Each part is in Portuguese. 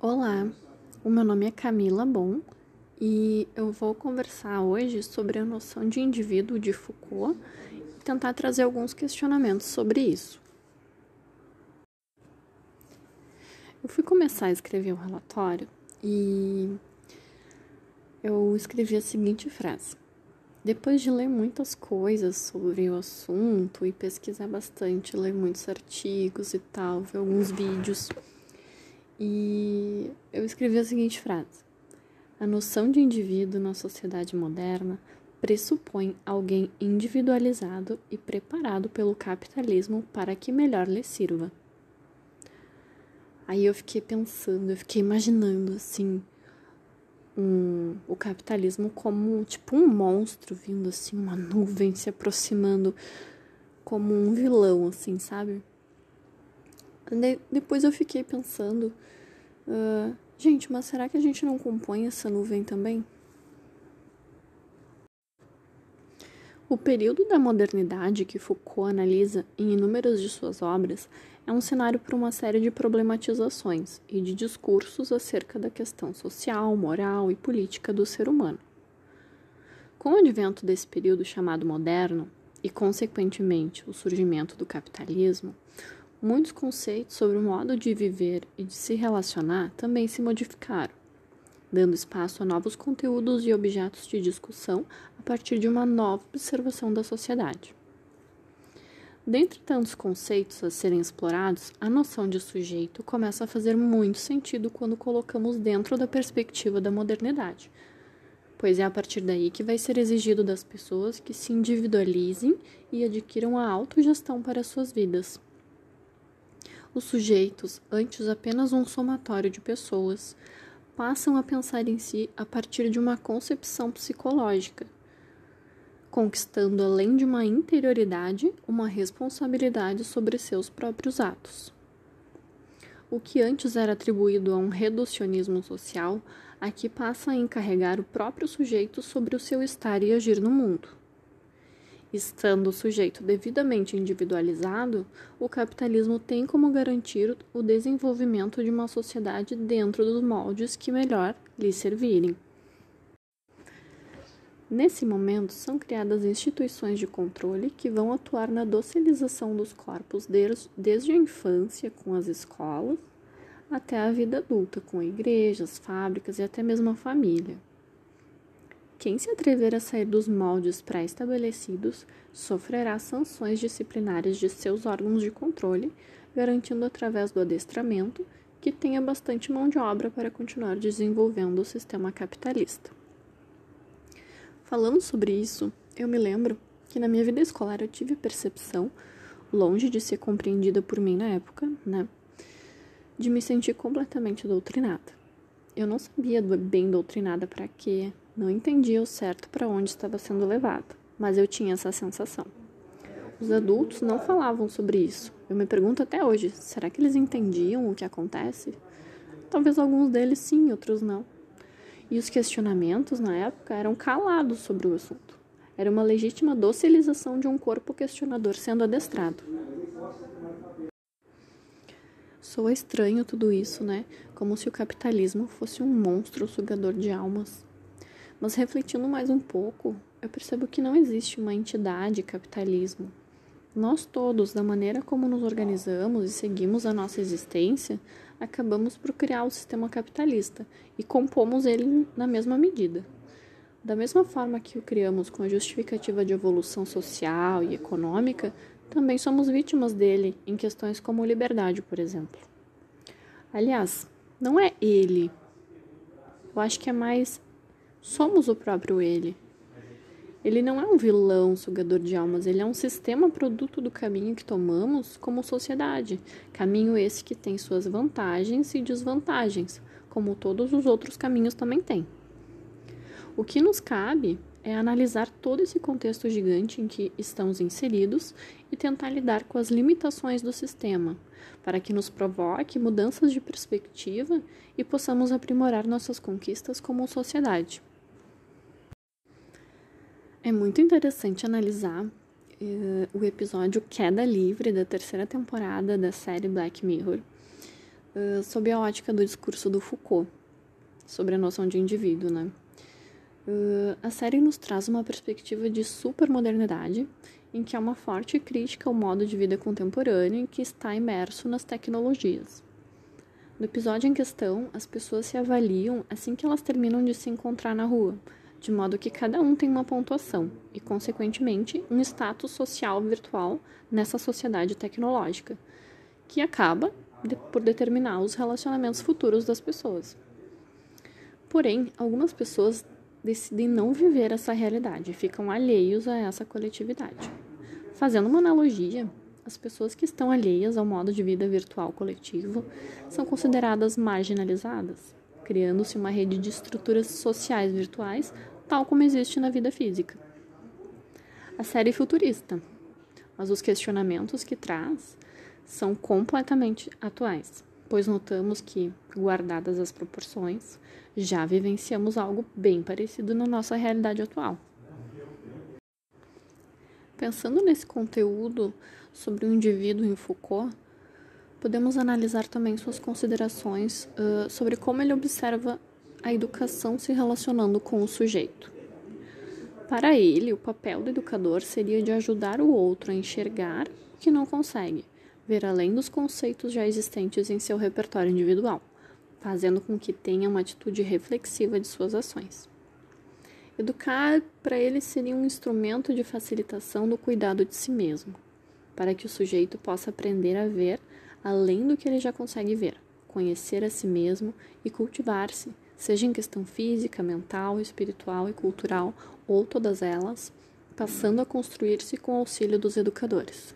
Olá, o meu nome é Camila Bom e eu vou conversar hoje sobre a noção de indivíduo de Foucault e tentar trazer alguns questionamentos sobre isso. Eu fui começar a escrever um relatório e eu escrevi a seguinte frase. Depois de ler muitas coisas sobre o assunto e pesquisar bastante, ler muitos artigos e tal, ver alguns vídeos, e eu escrevi a seguinte frase: A noção de indivíduo na sociedade moderna pressupõe alguém individualizado e preparado pelo capitalismo para que melhor lhe sirva. Aí eu fiquei pensando, eu fiquei imaginando assim, um, o capitalismo como tipo um monstro vindo assim, uma nuvem se aproximando como um vilão, assim, sabe? De, depois eu fiquei pensando, uh, gente, mas será que a gente não compõe essa nuvem também? O período da modernidade que Foucault analisa em inúmeras de suas obras é um cenário para uma série de problematizações e de discursos acerca da questão social, moral e política do ser humano. Com o advento desse período chamado moderno, e consequentemente o surgimento do capitalismo, muitos conceitos sobre o modo de viver e de se relacionar também se modificaram, dando espaço a novos conteúdos e objetos de discussão a partir de uma nova observação da sociedade. Dentre tantos conceitos a serem explorados, a noção de sujeito começa a fazer muito sentido quando colocamos dentro da perspectiva da modernidade, pois é a partir daí que vai ser exigido das pessoas que se individualizem e adquiram a autogestão para suas vidas. Os sujeitos, antes apenas um somatório de pessoas, passam a pensar em si a partir de uma concepção psicológica, conquistando além de uma interioridade, uma responsabilidade sobre seus próprios atos. O que antes era atribuído a um reducionismo social, aqui passa a encarregar o próprio sujeito sobre o seu estar e agir no mundo. Estando o sujeito devidamente individualizado, o capitalismo tem como garantir o desenvolvimento de uma sociedade dentro dos moldes que melhor lhe servirem. Nesse momento, são criadas instituições de controle que vão atuar na docilização dos corpos desde a infância, com as escolas, até a vida adulta, com igrejas, fábricas e até mesmo a família. Quem se atrever a sair dos moldes pré-estabelecidos sofrerá sanções disciplinares de seus órgãos de controle, garantindo através do adestramento que tenha bastante mão de obra para continuar desenvolvendo o sistema capitalista. Falando sobre isso, eu me lembro que na minha vida escolar eu tive percepção, longe de ser compreendida por mim na época, né, de me sentir completamente doutrinada. Eu não sabia bem doutrinada para quê, não entendia o certo para onde estava sendo levado, mas eu tinha essa sensação. Os adultos não falavam sobre isso. Eu me pergunto até hoje: será que eles entendiam o que acontece? Talvez alguns deles sim, outros não. E os questionamentos na época eram calados sobre o assunto. Era uma legítima docilização de um corpo questionador sendo adestrado. Soa estranho tudo isso, né? Como se o capitalismo fosse um monstro sugador de almas. Mas refletindo mais um pouco, eu percebo que não existe uma entidade capitalismo. Nós todos, da maneira como nos organizamos e seguimos a nossa existência, acabamos por criar o sistema capitalista e compomos ele na mesma medida. Da mesma forma que o criamos com a justificativa de evolução social e econômica, também somos vítimas dele em questões como liberdade, por exemplo. Aliás, não é ele. Eu acho que é mais Somos o próprio ele. Ele não é um vilão sugador de almas, ele é um sistema produto do caminho que tomamos como sociedade. Caminho esse que tem suas vantagens e desvantagens, como todos os outros caminhos também têm. O que nos cabe é analisar todo esse contexto gigante em que estamos inseridos e tentar lidar com as limitações do sistema, para que nos provoque mudanças de perspectiva e possamos aprimorar nossas conquistas como sociedade. É muito interessante analisar uh, o episódio Queda Livre da terceira temporada da série Black Mirror, uh, sob a ótica do discurso do Foucault, sobre a noção de indivíduo, né? Uh, a série nos traz uma perspectiva de supermodernidade, em que há uma forte crítica ao modo de vida contemporâneo que está imerso nas tecnologias. No episódio em questão, as pessoas se avaliam assim que elas terminam de se encontrar na rua, de modo que cada um tem uma pontuação e, consequentemente, um status social virtual nessa sociedade tecnológica, que acaba de, por determinar os relacionamentos futuros das pessoas. Porém, algumas pessoas decidem não viver essa realidade e ficam alheios a essa coletividade. Fazendo uma analogia, as pessoas que estão alheias ao modo de vida virtual coletivo são consideradas marginalizadas, criando-se uma rede de estruturas sociais virtuais, tal como existe na vida física. A série é futurista, mas os questionamentos que traz são completamente atuais, pois notamos que, guardadas as proporções, já vivenciamos algo bem parecido na nossa realidade atual. Pensando nesse conteúdo sobre o indivíduo em Foucault, podemos analisar também suas considerações uh, sobre como ele observa a educação se relacionando com o sujeito. Para ele, o papel do educador seria de ajudar o outro a enxergar o que não consegue, ver além dos conceitos já existentes em seu repertório individual, fazendo com que tenha uma atitude reflexiva de suas ações. Educar para ele seria um instrumento de facilitação do cuidado de si mesmo, para que o sujeito possa aprender a ver além do que ele já consegue ver, conhecer a si mesmo e cultivar-se, seja em questão física, mental, espiritual e cultural, ou todas elas, passando a construir-se com auxílio dos educadores.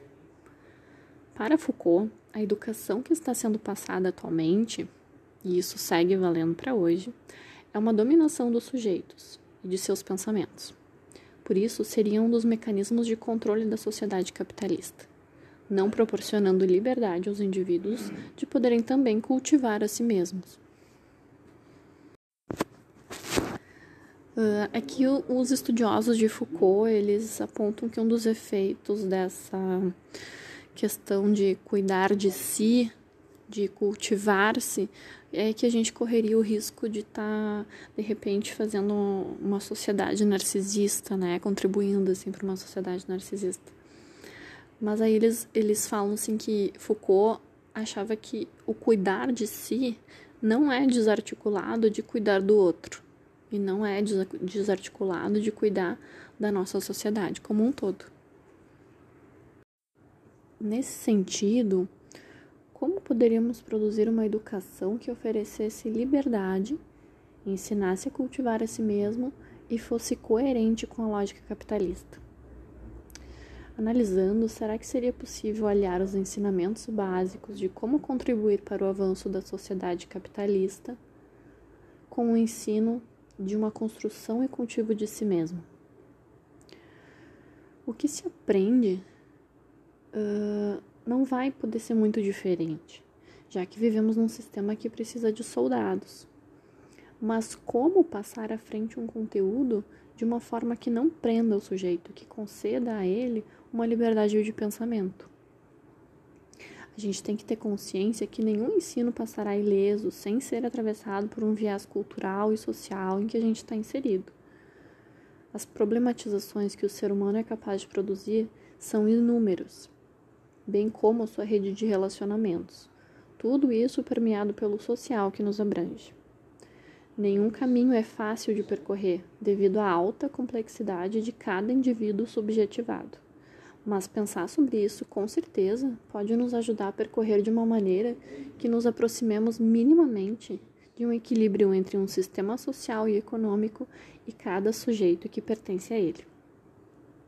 Para Foucault, a educação que está sendo passada atualmente, e isso segue valendo para hoje, é uma dominação dos sujeitos e de seus pensamentos. Por isso, seria um dos mecanismos de controle da sociedade capitalista não proporcionando liberdade aos indivíduos de poderem também cultivar a si mesmos. Uh, é que o, os estudiosos de Foucault eles apontam que um dos efeitos dessa questão de cuidar de si, de cultivar-se, é que a gente correria o risco de estar, tá, de repente, fazendo uma sociedade narcisista, né? Contribuindo, assim, para uma sociedade narcisista. Mas aí eles, eles falam assim que Foucault achava que o cuidar de si não é desarticulado de cuidar do outro. E não é desarticulado de cuidar da nossa sociedade como um todo. Nesse sentido, como poderíamos produzir uma educação que oferecesse liberdade, ensinasse a cultivar a si mesmo e fosse coerente com a lógica capitalista? Analisando, será que seria possível aliar os ensinamentos básicos de como contribuir para o avanço da sociedade capitalista com o ensino de uma construção e cultivo de si mesmo? O que se aprende uh, não vai poder ser muito diferente, já que vivemos num sistema que precisa de soldados. Mas como passar à frente um conteúdo de uma forma que não prenda o sujeito, que conceda a ele uma liberdade de pensamento. A gente tem que ter consciência que nenhum ensino passará ileso sem ser atravessado por um viés cultural e social em que a gente está inserido. As problematizações que o ser humano é capaz de produzir são inúmeros, bem como a sua rede de relacionamentos. Tudo isso permeado pelo social que nos abrange. Nenhum caminho é fácil de percorrer devido à alta complexidade de cada indivíduo subjetivado. Mas pensar sobre isso, com certeza, pode nos ajudar a percorrer de uma maneira que nos aproximemos minimamente de um equilíbrio entre um sistema social e econômico e cada sujeito que pertence a ele.